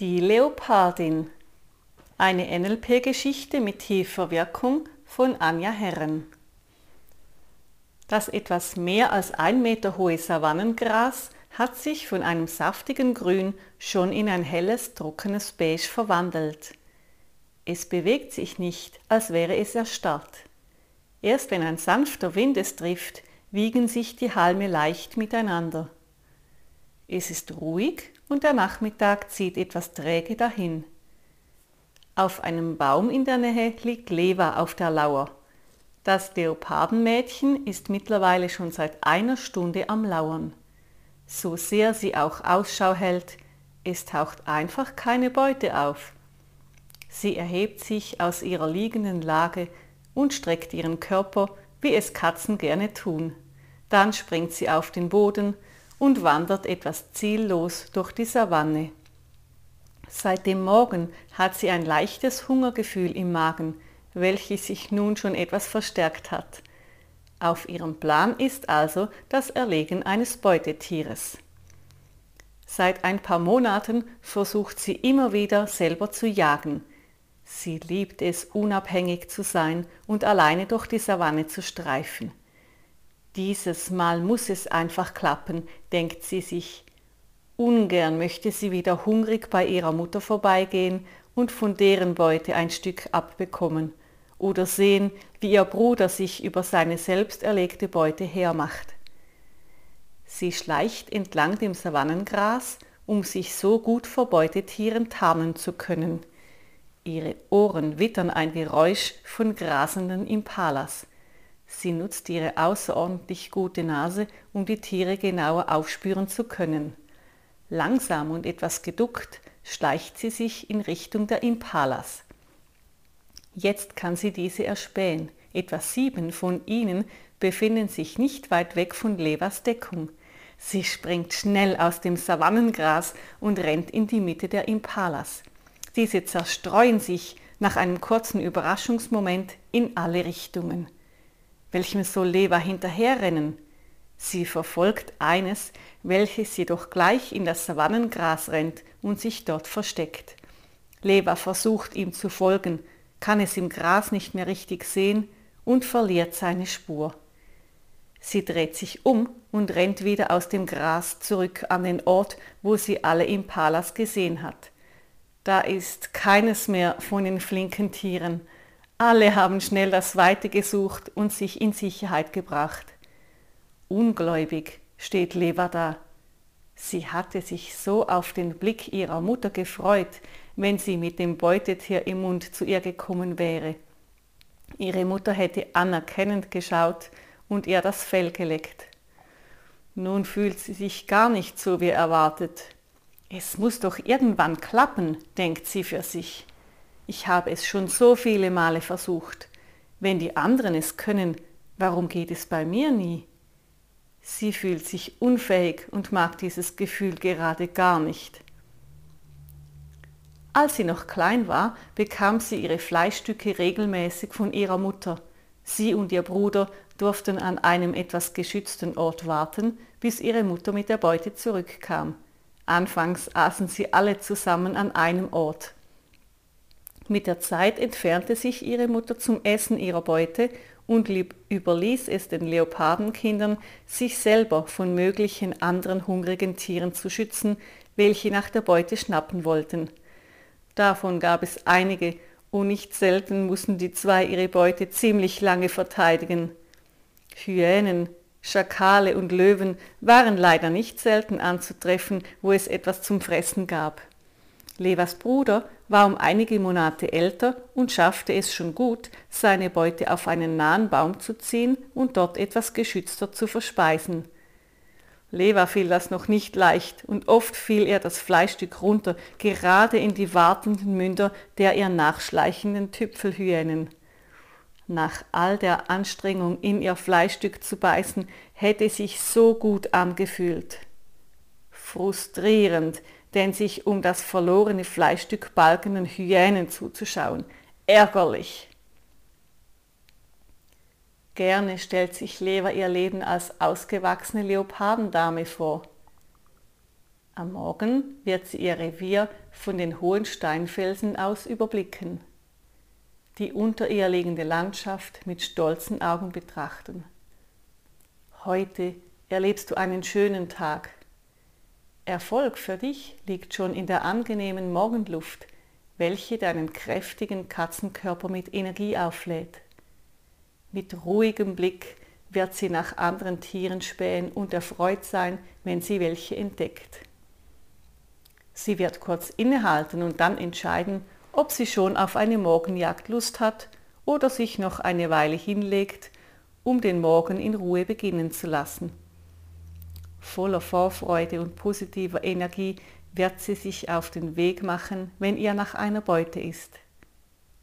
Die Leopardin. Eine NLP-Geschichte mit tiefer Wirkung von Anja Herren. Das etwas mehr als ein Meter hohe Savannengras hat sich von einem saftigen Grün schon in ein helles, trockenes Beige verwandelt. Es bewegt sich nicht, als wäre es erstarrt. Erst wenn ein sanfter Wind es trifft, wiegen sich die Halme leicht miteinander. Es ist ruhig und der Nachmittag zieht etwas träge dahin. Auf einem Baum in der Nähe liegt Leva auf der Lauer. Das Leopardenmädchen ist mittlerweile schon seit einer Stunde am Lauern. So sehr sie auch Ausschau hält, es taucht einfach keine Beute auf. Sie erhebt sich aus ihrer liegenden Lage und streckt ihren Körper, wie es Katzen gerne tun. Dann springt sie auf den Boden und wandert etwas ziellos durch die Savanne. Seit dem Morgen hat sie ein leichtes Hungergefühl im Magen, welches sich nun schon etwas verstärkt hat. Auf ihrem Plan ist also das Erlegen eines Beutetieres. Seit ein paar Monaten versucht sie immer wieder selber zu jagen. Sie liebt es, unabhängig zu sein und alleine durch die Savanne zu streifen. Dieses Mal muss es einfach klappen, denkt sie sich. Ungern möchte sie wieder hungrig bei ihrer Mutter vorbeigehen und von deren Beute ein Stück abbekommen oder sehen, wie ihr Bruder sich über seine selbst erlegte Beute hermacht. Sie schleicht entlang dem Savannengras, um sich so gut vor Beutetieren tarnen zu können. Ihre Ohren wittern ein Geräusch von grasenden Impalas. Sie nutzt ihre außerordentlich gute Nase, um die Tiere genauer aufspüren zu können. Langsam und etwas geduckt schleicht sie sich in Richtung der Impalas. Jetzt kann sie diese erspähen. Etwa sieben von ihnen befinden sich nicht weit weg von Levas Deckung. Sie springt schnell aus dem Savannengras und rennt in die Mitte der Impalas. Diese zerstreuen sich nach einem kurzen Überraschungsmoment in alle Richtungen welchem soll Leva hinterherrennen? Sie verfolgt eines, welches jedoch gleich in das Savannengras rennt und sich dort versteckt. Leva versucht ihm zu folgen, kann es im Gras nicht mehr richtig sehen und verliert seine Spur. Sie dreht sich um und rennt wieder aus dem Gras zurück an den Ort, wo sie alle Impalas gesehen hat. Da ist keines mehr von den flinken Tieren, alle haben schnell das Weite gesucht und sich in Sicherheit gebracht. Ungläubig steht Leva da. Sie hatte sich so auf den Blick ihrer Mutter gefreut, wenn sie mit dem Beutetier im Mund zu ihr gekommen wäre. Ihre Mutter hätte anerkennend geschaut und ihr das Fell geleckt. Nun fühlt sie sich gar nicht so wie erwartet. Es muss doch irgendwann klappen, denkt sie für sich. Ich habe es schon so viele Male versucht. Wenn die anderen es können, warum geht es bei mir nie? Sie fühlt sich unfähig und mag dieses Gefühl gerade gar nicht. Als sie noch klein war, bekam sie ihre Fleischstücke regelmäßig von ihrer Mutter. Sie und ihr Bruder durften an einem etwas geschützten Ort warten, bis ihre Mutter mit der Beute zurückkam. Anfangs aßen sie alle zusammen an einem Ort. Mit der Zeit entfernte sich ihre Mutter zum Essen ihrer Beute und überließ es den Leopardenkindern, sich selber von möglichen anderen hungrigen Tieren zu schützen, welche nach der Beute schnappen wollten. Davon gab es einige, und nicht selten mussten die zwei ihre Beute ziemlich lange verteidigen. Hyänen, Schakale und Löwen waren leider nicht selten anzutreffen, wo es etwas zum Fressen gab. Levas Bruder war um einige Monate älter und schaffte es schon gut, seine Beute auf einen nahen Baum zu ziehen und dort etwas geschützter zu verspeisen. Leva fiel das noch nicht leicht und oft fiel er das Fleischstück runter, gerade in die wartenden Münder der ihr nachschleichenden Tüpfelhyänen. Nach all der Anstrengung, in ihr Fleischstück zu beißen, hätte sich so gut angefühlt. Frustrierend, denn sich um das verlorene Fleischstück balgenden Hyänen zuzuschauen. Ärgerlich. Gerne stellt sich Leva ihr Leben als ausgewachsene Leopardendame vor. Am Morgen wird sie ihr Revier von den hohen Steinfelsen aus überblicken, die unter ihr liegende Landschaft mit stolzen Augen betrachten. Heute erlebst du einen schönen Tag. Erfolg für dich liegt schon in der angenehmen Morgenluft, welche deinen kräftigen Katzenkörper mit Energie auflädt. Mit ruhigem Blick wird sie nach anderen Tieren spähen und erfreut sein, wenn sie welche entdeckt. Sie wird kurz innehalten und dann entscheiden, ob sie schon auf eine Morgenjagd Lust hat oder sich noch eine Weile hinlegt, um den Morgen in Ruhe beginnen zu lassen. Voller Vorfreude und positiver Energie wird sie sich auf den Weg machen, wenn ihr nach einer Beute ist.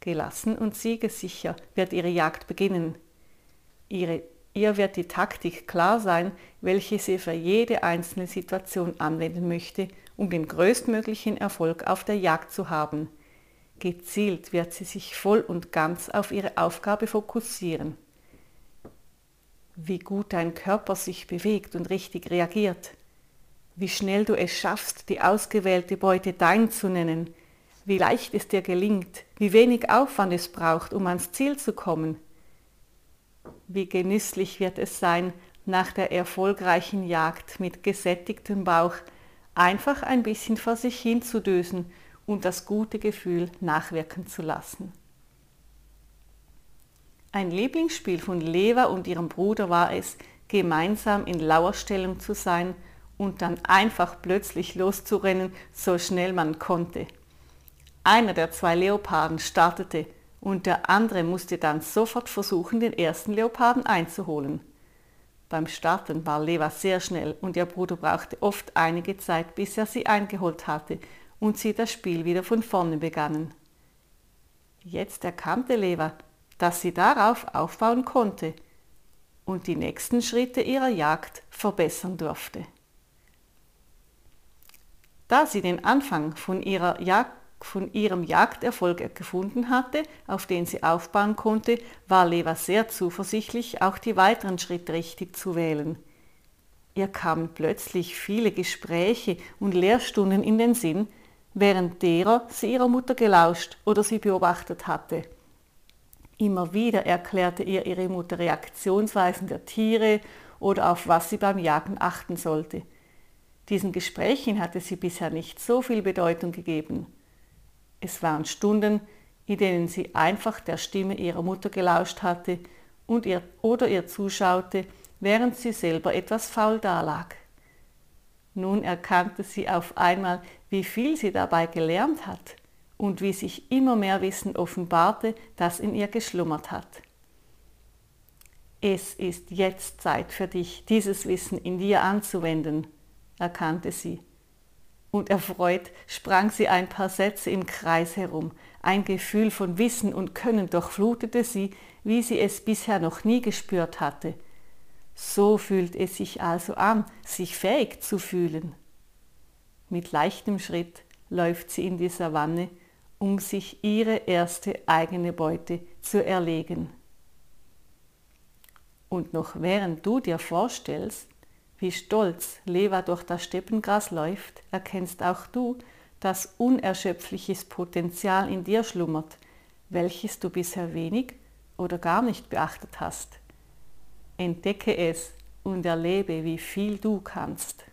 Gelassen und siegessicher wird ihre Jagd beginnen. Ihre, ihr wird die Taktik klar sein, welche sie für jede einzelne Situation anwenden möchte um den größtmöglichen Erfolg auf der Jagd zu haben. Gezielt wird sie sich voll und ganz auf ihre Aufgabe fokussieren. Wie gut dein Körper sich bewegt und richtig reagiert. Wie schnell du es schaffst, die ausgewählte Beute dein zu nennen. Wie leicht es dir gelingt, wie wenig Aufwand es braucht, um ans Ziel zu kommen. Wie genüsslich wird es sein, nach der erfolgreichen Jagd mit gesättigtem Bauch einfach ein bisschen vor sich hin zu dösen und das gute Gefühl nachwirken zu lassen. Ein Lieblingsspiel von Leva und ihrem Bruder war es, gemeinsam in Lauerstellung zu sein und dann einfach plötzlich loszurennen, so schnell man konnte. Einer der zwei Leoparden startete und der andere musste dann sofort versuchen, den ersten Leoparden einzuholen. Beim Starten war Leva sehr schnell und ihr Bruder brauchte oft einige Zeit, bis er sie eingeholt hatte und sie das Spiel wieder von vorne begannen. Jetzt erkannte Leva, dass sie darauf aufbauen konnte und die nächsten Schritte ihrer Jagd verbessern durfte. Da sie den Anfang von Jagd von ihrem Jagderfolg gefunden hatte, auf den sie aufbauen konnte, war Leva sehr zuversichtlich, auch die weiteren Schritte richtig zu wählen. Ihr kamen plötzlich viele Gespräche und Lehrstunden in den Sinn, während derer sie ihrer Mutter gelauscht oder sie beobachtet hatte. Immer wieder erklärte ihr ihre Mutter Reaktionsweisen der Tiere oder auf was sie beim Jagen achten sollte. Diesen Gesprächen hatte sie bisher nicht so viel Bedeutung gegeben. Es waren Stunden, in denen sie einfach der Stimme ihrer Mutter gelauscht hatte und ihr oder ihr zuschaute, während sie selber etwas faul dalag. Nun erkannte sie auf einmal, wie viel sie dabei gelernt hat und wie sich immer mehr Wissen offenbarte, das in ihr geschlummert hat. Es ist jetzt Zeit für dich, dieses Wissen in dir anzuwenden, erkannte sie und erfreut sprang sie ein paar Sätze im Kreis herum. Ein Gefühl von Wissen und Können durchflutete sie, wie sie es bisher noch nie gespürt hatte. So fühlt es sich also an, sich fähig zu fühlen. Mit leichtem Schritt läuft sie in die Savanne, um sich ihre erste eigene Beute zu erlegen. Und noch während du dir vorstellst, wie stolz Leva durch das Steppengras läuft, erkennst auch du, dass unerschöpfliches Potenzial in dir schlummert, welches du bisher wenig oder gar nicht beachtet hast. Entdecke es und erlebe, wie viel du kannst.